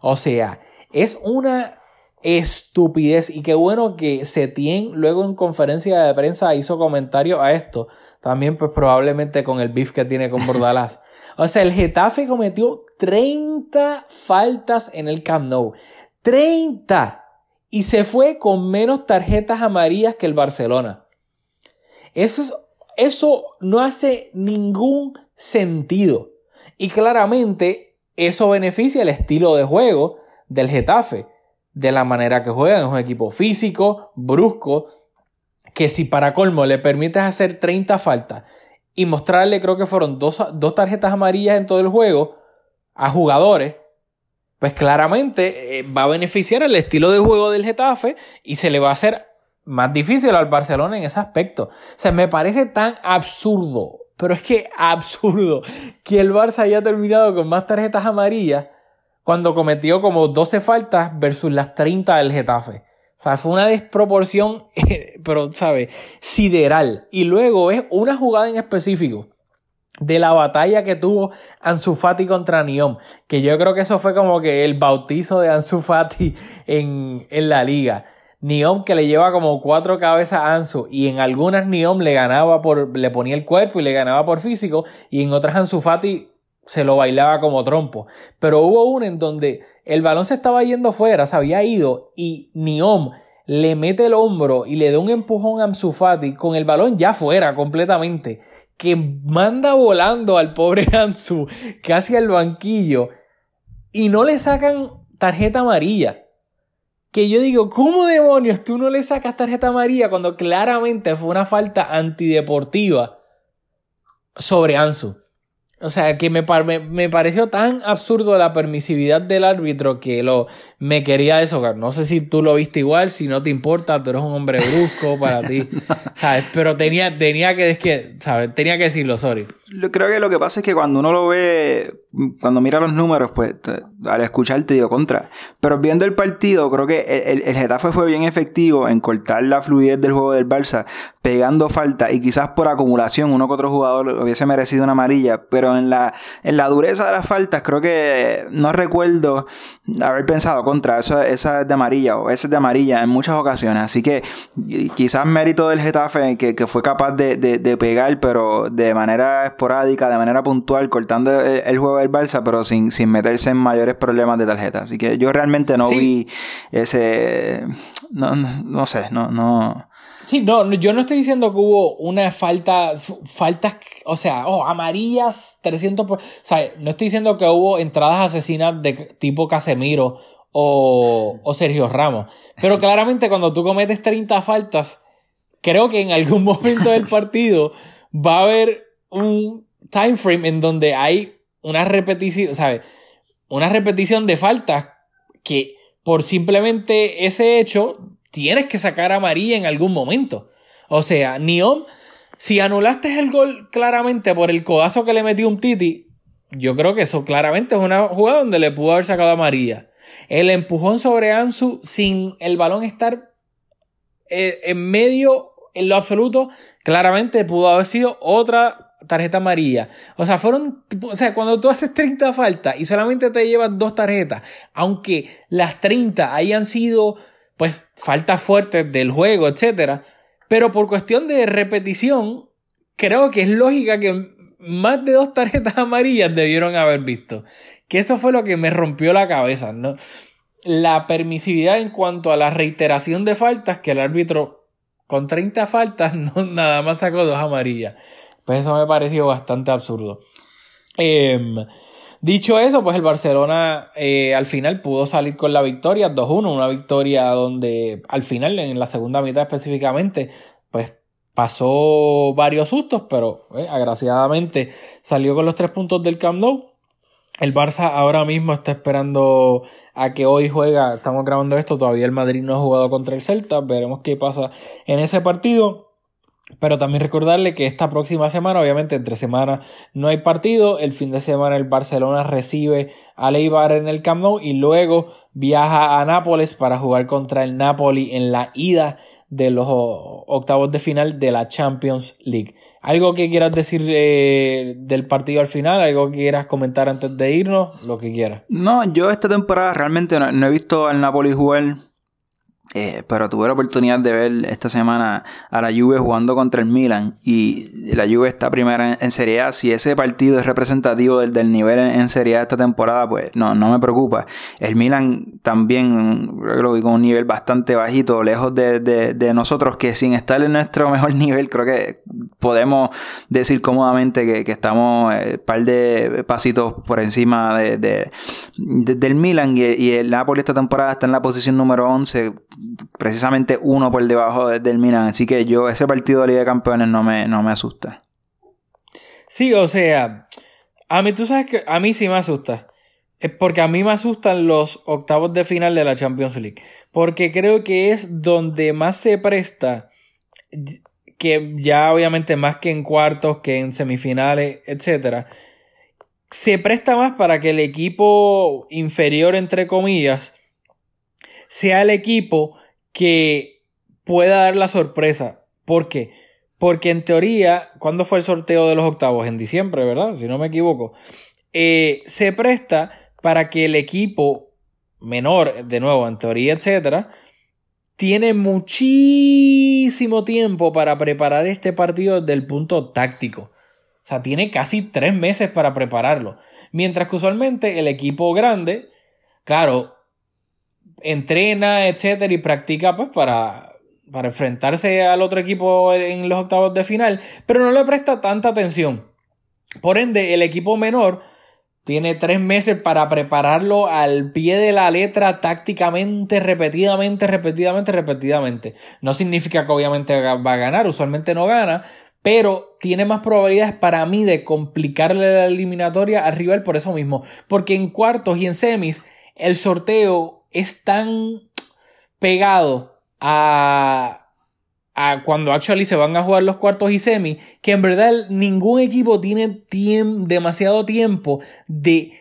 A: O sea, es una estupidez. Y qué bueno que Setien luego en conferencia de prensa hizo comentario a esto. También pues probablemente con el beef que tiene con Bordalás. o sea, el Getafe cometió 30 faltas en el Camp Nou. 30. Y se fue con menos tarjetas amarillas que el Barcelona. Eso, eso no hace ningún sentido. Y claramente eso beneficia el estilo de juego del Getafe de la manera que juegan. Es un equipo físico, brusco, que si para colmo le permites hacer 30 faltas y mostrarle, creo que fueron dos, dos tarjetas amarillas en todo el juego a jugadores, pues claramente eh, va a beneficiar el estilo de juego del Getafe y se le va a hacer más difícil al Barcelona en ese aspecto. O sea, me parece tan absurdo, pero es que absurdo que el Barça haya terminado con más tarjetas amarillas cuando cometió como 12 faltas versus las 30 del Getafe. O sea, fue una desproporción, pero, ¿sabes? Sideral. Y luego es una jugada en específico de la batalla que tuvo Ansu Fati contra Niom, que yo creo que eso fue como que el bautizo de Ansu Fati en, en la liga. Niom que le lleva como cuatro cabezas a Ansu y en algunas Niom le ganaba por, le ponía el cuerpo y le ganaba por físico y en otras Ansu Fati se lo bailaba como trompo. Pero hubo una en donde el balón se estaba yendo fuera, se había ido y Niom le mete el hombro y le da un empujón a Ansu con el balón ya fuera completamente, que manda volando al pobre Ansu casi al banquillo y no le sacan tarjeta amarilla. Que yo digo, ¿cómo demonios tú no le sacas tarjeta amarilla cuando claramente fue una falta antideportiva sobre Ansu? O sea, que me, me, pareció tan absurdo la permisividad del árbitro que lo, me quería deshogar. No sé si tú lo viste igual, si no te importa, tú eres un hombre brusco para ti. ¿Sabes? Pero tenía, tenía que, es que, ¿sabes? Tenía que decirlo, sorry.
E: Creo que lo que pasa es que cuando uno lo ve cuando mira los números, pues al escucharte digo contra. Pero viendo el partido, creo que el, el, Getafe fue bien efectivo en cortar la fluidez del juego del Barça, pegando falta y quizás por acumulación uno que otro jugador hubiese merecido una amarilla, pero en la, en la dureza de las faltas creo que no recuerdo haber pensado contra, esa, esa es de amarilla o esa es de amarilla en muchas ocasiones, así que quizás mérito del Getafe que, que fue capaz de, de, de, pegar, pero de manera esporádica, de manera puntual, cortando el, juego del Barça, pero sin, sin meterse en mayores problemas de tarjeta, así que yo realmente no vi ese, no, no, no sé, no, no.
A: Sí, no, yo no estoy diciendo que hubo una falta, faltas, o sea, oh, amarillas 300 por, o sea, no estoy diciendo que hubo entradas asesinas de tipo Casemiro o, o Sergio Ramos, pero claramente cuando tú cometes 30 faltas, creo que en algún momento del partido va a haber un time frame en donde hay una repetición, ¿sabes? Una repetición de faltas que por simplemente ese hecho tienes que sacar a amarilla en algún momento. O sea, Niom, si anulaste el gol claramente por el codazo que le metió un Titi, yo creo que eso claramente es una jugada donde le pudo haber sacado amarilla. El empujón sobre Ansu sin el balón estar eh, en medio, en lo absoluto, claramente pudo haber sido otra tarjeta amarilla. O sea, fueron, o sea, cuando tú haces 30 faltas y solamente te llevas dos tarjetas, aunque las 30 hayan sido pues faltas fuertes del juego, etc. Pero por cuestión de repetición, creo que es lógica que más de dos tarjetas amarillas debieron haber visto. Que eso fue lo que me rompió la cabeza, ¿no? La permisividad en cuanto a la reiteración de faltas, que el árbitro con 30 faltas no, nada más sacó dos amarillas. Pues eso me pareció bastante absurdo. Eh, Dicho eso, pues el Barcelona eh, al final pudo salir con la victoria 2-1, una victoria donde al final, en la segunda mitad específicamente, pues pasó varios sustos, pero eh, agraciadamente salió con los tres puntos del Camp Nou. El Barça ahora mismo está esperando a que hoy juega, estamos grabando esto, todavía el Madrid no ha jugado contra el Celta, veremos qué pasa en ese partido. Pero también recordarle que esta próxima semana, obviamente entre semana no hay partido, el fin de semana el Barcelona recibe al Eibar en el Camp Nou y luego viaja a Nápoles para jugar contra el Napoli en la ida de los octavos de final de la Champions League. ¿Algo que quieras decir eh, del partido al final? ¿Algo que quieras comentar antes de irnos? Lo que quieras.
E: No, yo esta temporada realmente no he visto al Napoli jugar eh, pero tuve la oportunidad de ver esta semana a la Juve jugando contra el Milan y la Juve está primera en, Serie A. Si ese partido es representativo del, nivel en, Serie A esta temporada, pues no, no me preocupa. El Milan también creo que con un nivel bastante bajito, lejos de, de, nosotros, que sin estar en nuestro mejor nivel, creo que podemos decir cómodamente que, que estamos un eh, par de pasitos por encima de, del Milan y, y el Napoli esta temporada está en la posición número 11 precisamente uno por debajo del Milan. Así que yo, ese partido de Liga de Campeones no me, no me asusta.
A: Sí, o sea, a mí tú sabes que a mí sí me asusta. Es porque a mí me asustan los octavos de final de la Champions League. Porque creo que es donde más se presta, que ya obviamente más que en cuartos, que en semifinales, etc. Se presta más para que el equipo inferior, entre comillas, sea el equipo que pueda dar la sorpresa. ¿Por qué? Porque en teoría, ¿cuándo fue el sorteo de los octavos? En diciembre, ¿verdad? Si no me equivoco. Eh, se presta para que el equipo menor, de nuevo, en teoría, etcétera, tiene muchísimo tiempo para preparar este partido desde el punto táctico. O sea, tiene casi tres meses para prepararlo. Mientras que usualmente el equipo grande, claro, entrena, etcétera, y practica pues para, para enfrentarse al otro equipo en los octavos de final, pero no le presta tanta atención. Por ende, el equipo menor tiene tres meses para prepararlo al pie de la letra tácticamente, repetidamente, repetidamente, repetidamente. No significa que obviamente va a ganar, usualmente no gana, pero tiene más probabilidades para mí de complicarle la eliminatoria al rival por eso mismo. Porque en cuartos y en semis, el sorteo es tan pegado a, a cuando actually se van a jugar los cuartos y semi, que en verdad ningún equipo tiene demasiado tiempo de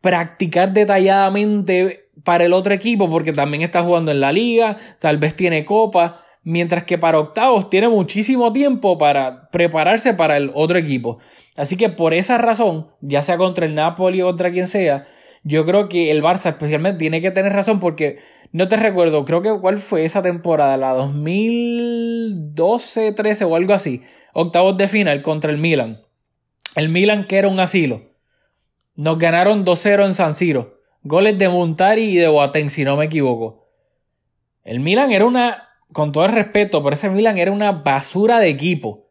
A: practicar detalladamente para el otro equipo porque también está jugando en la liga, tal vez tiene copa, mientras que para octavos tiene muchísimo tiempo para prepararse para el otro equipo. Así que por esa razón, ya sea contra el Napoli o contra quien sea, yo creo que el Barça especialmente tiene que tener razón porque no te recuerdo, creo que cuál fue esa temporada, la 2012, 13 o algo así, octavos de final contra el Milan. El Milan que era un asilo. Nos ganaron 2-0 en San Siro. Goles de Montari y de Boateng, si no me equivoco. El Milan era una, con todo el respeto, pero ese Milan era una basura de equipo.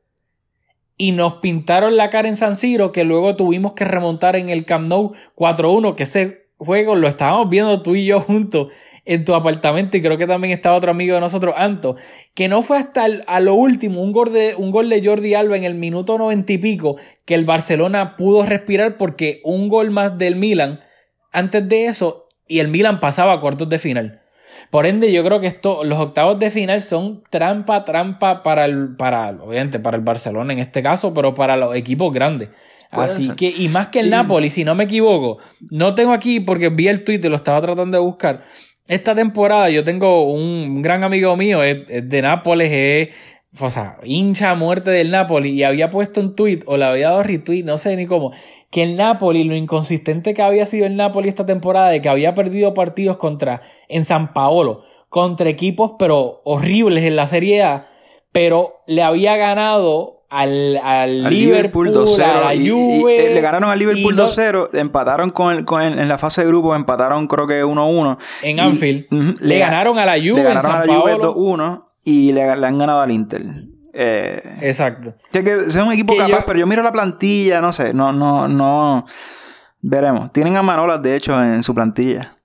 A: Y nos pintaron la cara en San Siro, que luego tuvimos que remontar en el Camp Nou 4-1, que ese juego lo estábamos viendo tú y yo juntos en tu apartamento y creo que también estaba otro amigo de nosotros, Anto, que no fue hasta a lo último un gol, de, un gol de Jordi Alba en el minuto noventa y pico que el Barcelona pudo respirar porque un gol más del Milan antes de eso y el Milan pasaba a cuartos de final. Por ende, yo creo que esto, los octavos de final son trampa, trampa para el, para, obviamente, para el Barcelona en este caso, pero para los equipos grandes. Así que, y más que el Napoli, si no me equivoco, no tengo aquí porque vi el tweet y lo estaba tratando de buscar, esta temporada yo tengo un gran amigo mío, es, de Nápoles, es, o sea, hincha a muerte del Napoli y había puesto un tweet o le había dado retweet, no sé ni cómo, que el Napoli, lo inconsistente que había sido el Napoli esta temporada, de que había perdido partidos contra, en San Paolo, contra equipos pero horribles en la Serie A, pero le había ganado al, al, Liverpool, 2-0. A la Juve.
E: Eh, le ganaron al Liverpool 2-0, empataron con, con en la fase de grupo, empataron creo que 1-1.
A: En Anfield. le, ganaron a la Juve. Le ganaron a la Juve
E: 2-1 y le, han ganado al Inter.
A: Eh, Exacto.
E: Que, que sea un equipo capaz, pero yo miro la plantilla, no sé, no, no, no. Veremos. Tienen a Manolas, de hecho, en su plantilla.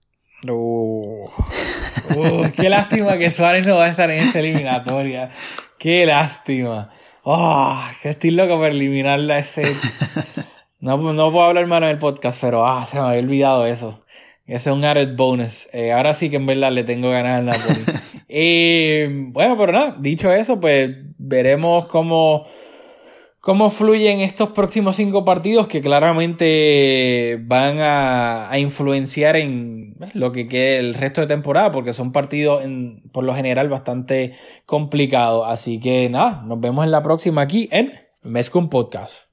A: Uh, uh, qué lástima que Suárez no va a estar en esta eliminatoria. Qué lástima. Oh, que estoy loco por eliminarla ese. No, no puedo hablar más en el podcast, pero ah, se me había olvidado eso. Ese es un added bonus. Eh, ahora sí que en verdad le tengo ganas al Napoli. eh, bueno, pero nada, dicho eso, pues veremos cómo cómo fluyen estos próximos cinco partidos que claramente van a, influenciar en lo que quede el resto de temporada, porque son partidos en, por lo general bastante complicados. Así que nada, nos vemos en la próxima aquí en Mescom Podcast.